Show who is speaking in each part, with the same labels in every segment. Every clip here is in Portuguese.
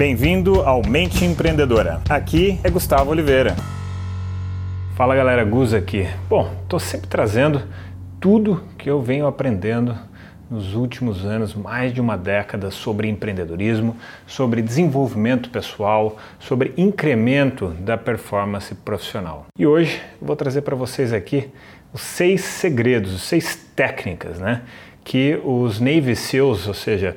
Speaker 1: Bem-vindo ao Mente Empreendedora. Aqui é Gustavo Oliveira. Fala galera, Gus aqui. Bom, estou sempre trazendo tudo que eu venho aprendendo nos últimos anos, mais de uma década, sobre empreendedorismo, sobre desenvolvimento pessoal, sobre incremento da performance profissional. E hoje vou trazer para vocês aqui os seis segredos, seis técnicas, né? Que os Navy SEALs, ou seja,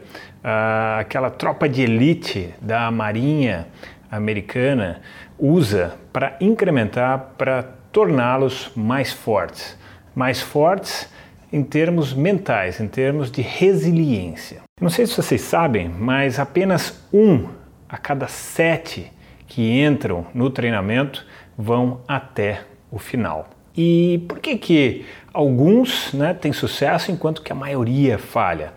Speaker 1: aquela tropa de elite da Marinha americana, usa para incrementar, para torná-los mais fortes. Mais fortes em termos mentais, em termos de resiliência. Não sei se vocês sabem, mas apenas um a cada sete que entram no treinamento vão até o final. E por que que alguns né, têm sucesso enquanto que a maioria falha?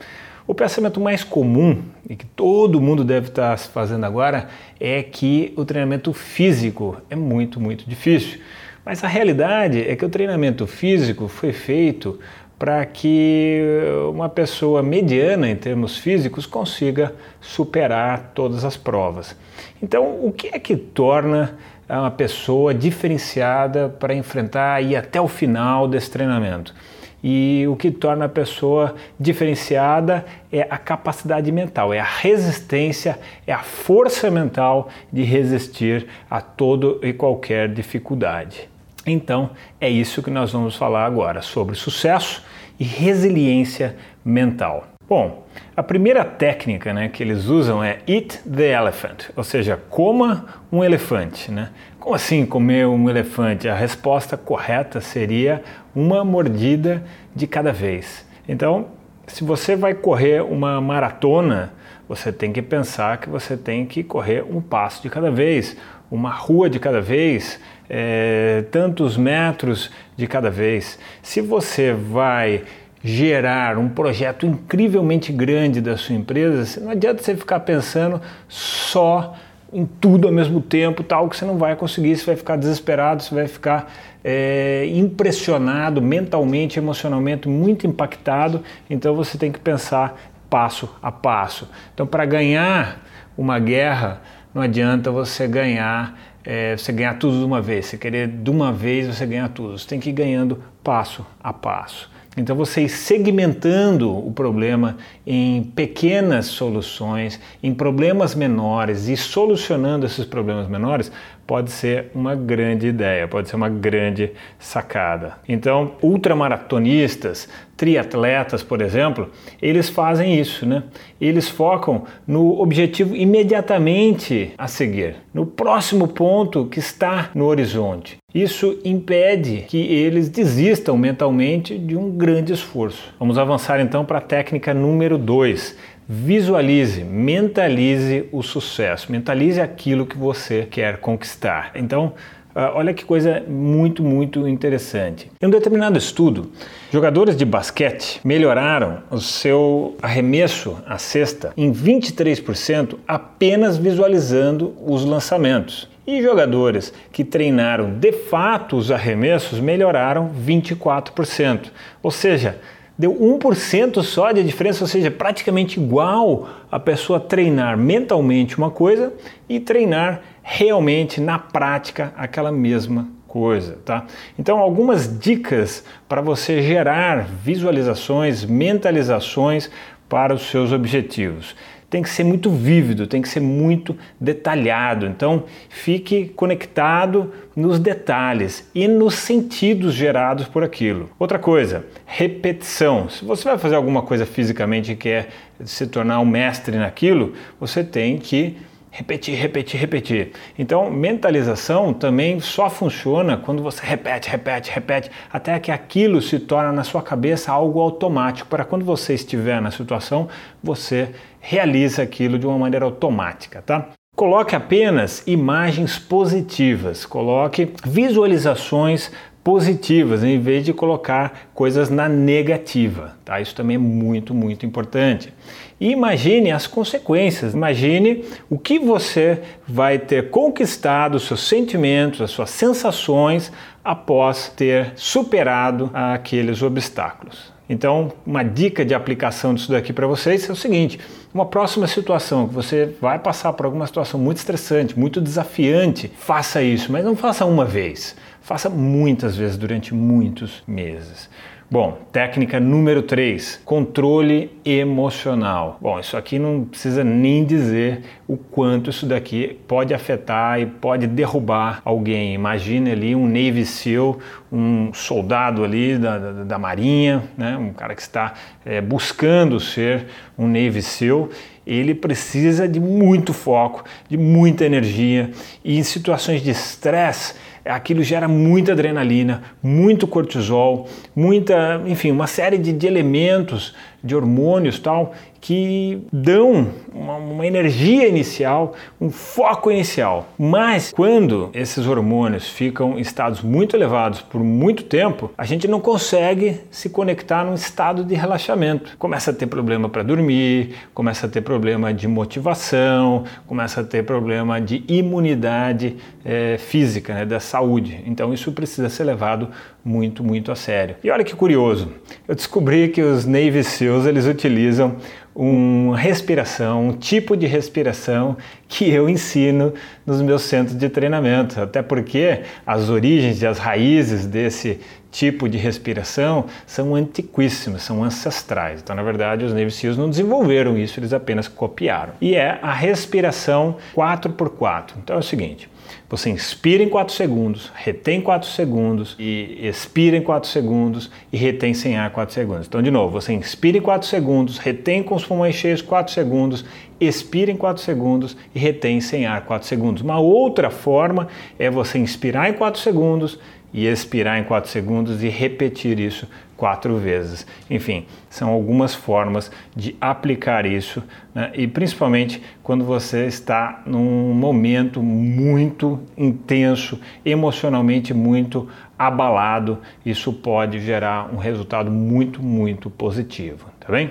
Speaker 1: O pensamento mais comum e que todo mundo deve estar se fazendo agora é que o treinamento físico é muito, muito difícil. Mas a realidade é que o treinamento físico foi feito para que uma pessoa mediana em termos físicos consiga superar todas as provas. Então, o que é que torna uma pessoa diferenciada para enfrentar e ir até o final desse treinamento? E o que torna a pessoa diferenciada é a capacidade mental, é a resistência, é a força mental de resistir a todo e qualquer dificuldade. Então, é isso que nós vamos falar agora sobre sucesso e resiliência mental. Bom, a primeira técnica né, que eles usam é eat the elephant, ou seja, coma um elefante. Né? Como assim comer um elefante? A resposta correta seria uma mordida de cada vez. Então, se você vai correr uma maratona, você tem que pensar que você tem que correr um passo de cada vez, uma rua de cada vez, é, tantos metros de cada vez. Se você vai gerar um projeto incrivelmente grande da sua empresa, não adianta você ficar pensando só em tudo ao mesmo tempo, tal que você não vai conseguir, você vai ficar desesperado, você vai ficar é, impressionado mentalmente, emocionalmente, muito impactado. Então você tem que pensar passo a passo. Então, para ganhar uma guerra, não adianta você ganhar, é, você ganhar tudo de uma vez. Você querer de uma vez você ganhar tudo. Você tem que ir ganhando passo a passo. Então, vocês segmentando o problema em pequenas soluções, em problemas menores e solucionando esses problemas menores, pode ser uma grande ideia, pode ser uma grande sacada. Então, ultramaratonistas, triatletas, por exemplo, eles fazem isso, né? Eles focam no objetivo imediatamente a seguir, no próximo ponto que está no horizonte. Isso impede que eles desistam mentalmente de um grande esforço. Vamos avançar então para a técnica número 2 Visualize, mentalize o sucesso, mentalize aquilo que você quer conquistar. Então, ah, olha que coisa muito, muito interessante. Em um determinado estudo, jogadores de basquete melhoraram o seu arremesso à cesta em 23% apenas visualizando os lançamentos. E jogadores que treinaram de fato os arremessos melhoraram 24%. Ou seja, deu 1% só de diferença, ou seja, praticamente igual a pessoa treinar mentalmente uma coisa e treinar realmente na prática aquela mesma coisa, tá? Então, algumas dicas para você gerar visualizações, mentalizações para os seus objetivos tem que ser muito vívido, tem que ser muito detalhado. Então, fique conectado nos detalhes e nos sentidos gerados por aquilo. Outra coisa, repetição. Se você vai fazer alguma coisa fisicamente e quer se tornar um mestre naquilo, você tem que repetir, repetir, repetir. Então, mentalização também só funciona quando você repete, repete, repete, até que aquilo se torna na sua cabeça algo automático. Para quando você estiver na situação, você realiza aquilo de uma maneira automática, tá? Coloque apenas imagens positivas, coloque visualizações positivas em vez de colocar coisas na negativa, tá? Isso também é muito, muito importante. E imagine as consequências, imagine o que você vai ter conquistado, seus sentimentos, as suas sensações após ter superado aqueles obstáculos. Então, uma dica de aplicação disso daqui para vocês é o seguinte: uma próxima situação que você vai passar por alguma situação muito estressante, muito desafiante, faça isso, mas não faça uma vez, faça muitas vezes durante muitos meses. Bom, técnica número 3, controle emocional. Bom, isso aqui não precisa nem dizer o quanto isso daqui pode afetar e pode derrubar alguém. Imagine ali um Navy SEAL, um soldado ali da, da, da Marinha, né? um cara que está é, buscando ser um Navy SEAL ele precisa de muito foco, de muita energia e em situações de estresse aquilo gera muita adrenalina, muito cortisol, muita, enfim, uma série de, de elementos, de hormônios tal, que dão uma, uma, energia inicial, um foco inicial. Mas quando esses hormônios ficam em estados muito elevados por muito tempo, a gente não consegue se conectar num estado de relaxamento. Começa a ter problema para dormir, começa a ter problema de motivação, começa a ter problema de imunidade é, física, né, da saúde. Então isso precisa ser levado muito, muito a sério. E olha que curioso, eu descobri que os Navy SEALs eles utilizam uma respiração, um tipo de respiração que eu ensino nos meus centros de treinamento. Até porque as origens e as raízes desse tipo de respiração são antiquíssimas, são ancestrais. Então, na verdade, os Navy SEALs não desenvolveram isso, eles apenas copiaram. E é a respiração 4x4. Então é o seguinte: você inspira em 4 segundos, retém 4 segundos e expira em 4 segundos e retém sem ar 4 segundos. Então, de novo, você inspira em 4 segundos, retém com os pulmões cheios 4 segundos, expira em 4 segundos e retém sem ar 4 segundos. Uma outra forma é você inspirar em 4 segundos, e expirar em 4 segundos e repetir isso quatro vezes. Enfim, são algumas formas de aplicar isso né? e principalmente quando você está num momento muito intenso, emocionalmente muito abalado, isso pode gerar um resultado muito, muito positivo, tá bem?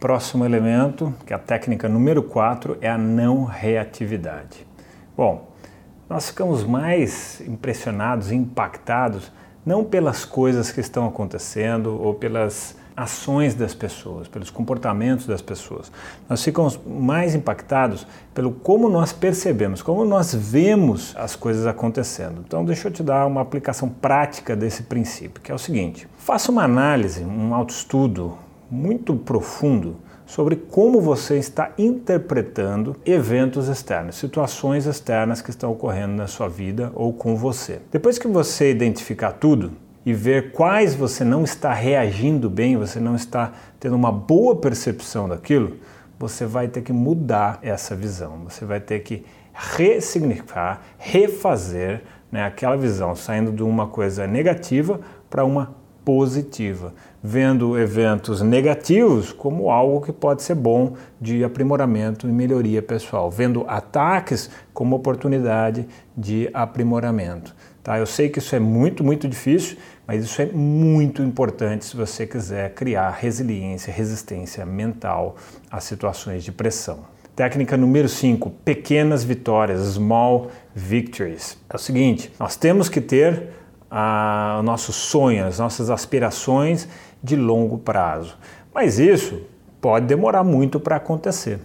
Speaker 1: Próximo elemento, que é a técnica número 4, é a não reatividade. Bom, nós ficamos mais impressionados, impactados, não pelas coisas que estão acontecendo ou pelas ações das pessoas, pelos comportamentos das pessoas. Nós ficamos mais impactados pelo como nós percebemos, como nós vemos as coisas acontecendo. Então, deixa eu te dar uma aplicação prática desse princípio, que é o seguinte: faça uma análise, um autoestudo muito profundo sobre como você está interpretando eventos externos, situações externas que estão ocorrendo na sua vida ou com você. Depois que você identificar tudo e ver quais você não está reagindo bem, você não está tendo uma boa percepção daquilo, você vai ter que mudar essa visão, você vai ter que ressignificar, refazer né, aquela visão, saindo de uma coisa negativa para uma positiva, vendo eventos negativos como algo que pode ser bom de aprimoramento e melhoria pessoal, vendo ataques como oportunidade de aprimoramento. Tá? Eu sei que isso é muito, muito difícil, mas isso é muito importante se você quiser criar resiliência, resistência mental a situações de pressão. Técnica número 5, pequenas vitórias, small victories. É o seguinte, nós temos que ter a, o nosso sonho, as nossas aspirações de longo prazo. Mas isso pode demorar muito para acontecer.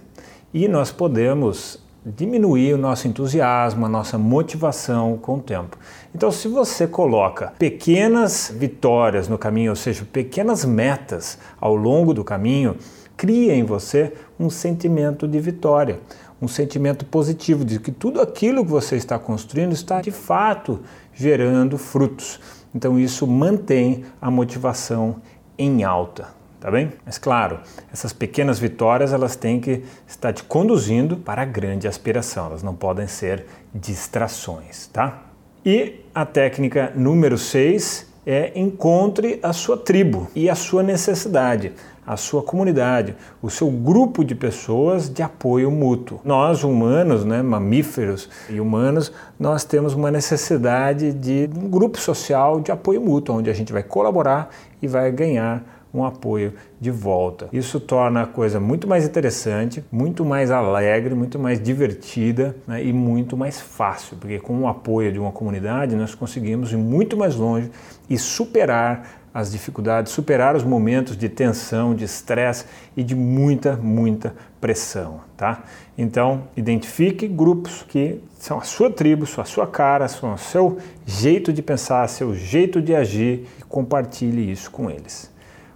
Speaker 1: E nós podemos diminuir o nosso entusiasmo, a nossa motivação com o tempo. Então, se você coloca pequenas vitórias no caminho, ou seja, pequenas metas ao longo do caminho, cria em você um sentimento de vitória, um sentimento positivo de que tudo aquilo que você está construindo está de fato gerando frutos. Então isso mantém a motivação em alta, tá bem? Mas claro, essas pequenas vitórias elas têm que estar te conduzindo para a grande aspiração, elas não podem ser distrações, tá? E a técnica número 6 é encontre a sua tribo e a sua necessidade a sua comunidade, o seu grupo de pessoas de apoio mútuo. Nós, humanos, né, mamíferos e humanos, nós temos uma necessidade de um grupo social de apoio mútuo, onde a gente vai colaborar e vai ganhar um apoio de volta. Isso torna a coisa muito mais interessante, muito mais alegre, muito mais divertida né, e muito mais fácil, porque com o apoio de uma comunidade nós conseguimos ir muito mais longe e superar as dificuldades, superar os momentos de tensão, de estresse e de muita, muita pressão, tá? Então, identifique grupos que são a sua tribo, a sua cara, são o seu jeito de pensar, seu jeito de agir e compartilhe isso com eles.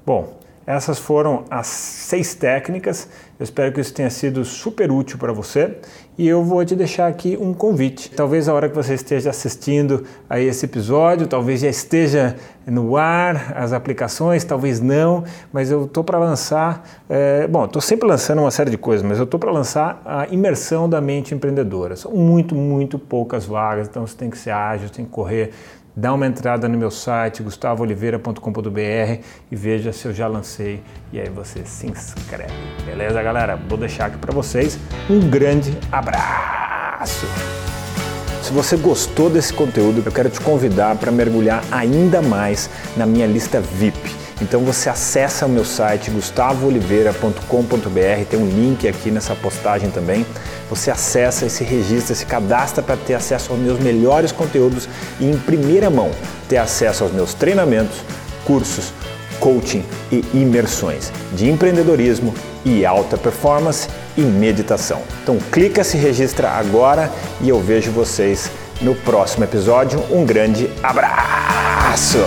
Speaker 1: Bom, essas foram as seis técnicas. Eu espero que isso tenha sido super útil para você e eu vou te deixar aqui um convite. Talvez a hora que você esteja assistindo a esse episódio, talvez já esteja no ar as aplicações, talvez não, mas eu estou para lançar. É, bom, estou sempre lançando uma série de coisas, mas eu estou para lançar a imersão da mente empreendedora. São muito, muito poucas vagas, então você tem que ser ágil, tem que correr dá uma entrada no meu site gustavooliveira.com.br e veja se eu já lancei e aí você se inscreve. Beleza, galera? Vou deixar aqui para vocês um grande abraço. Se você gostou desse conteúdo, eu quero te convidar para mergulhar ainda mais na minha lista VIP então você acessa o meu site gustavooliveira.com.br, tem um link aqui nessa postagem também. Você acessa se registra, se cadastra para ter acesso aos meus melhores conteúdos e em primeira mão ter acesso aos meus treinamentos, cursos, coaching e imersões de empreendedorismo e alta performance e meditação. Então clica, se registra agora e eu vejo vocês no próximo episódio. Um grande abraço!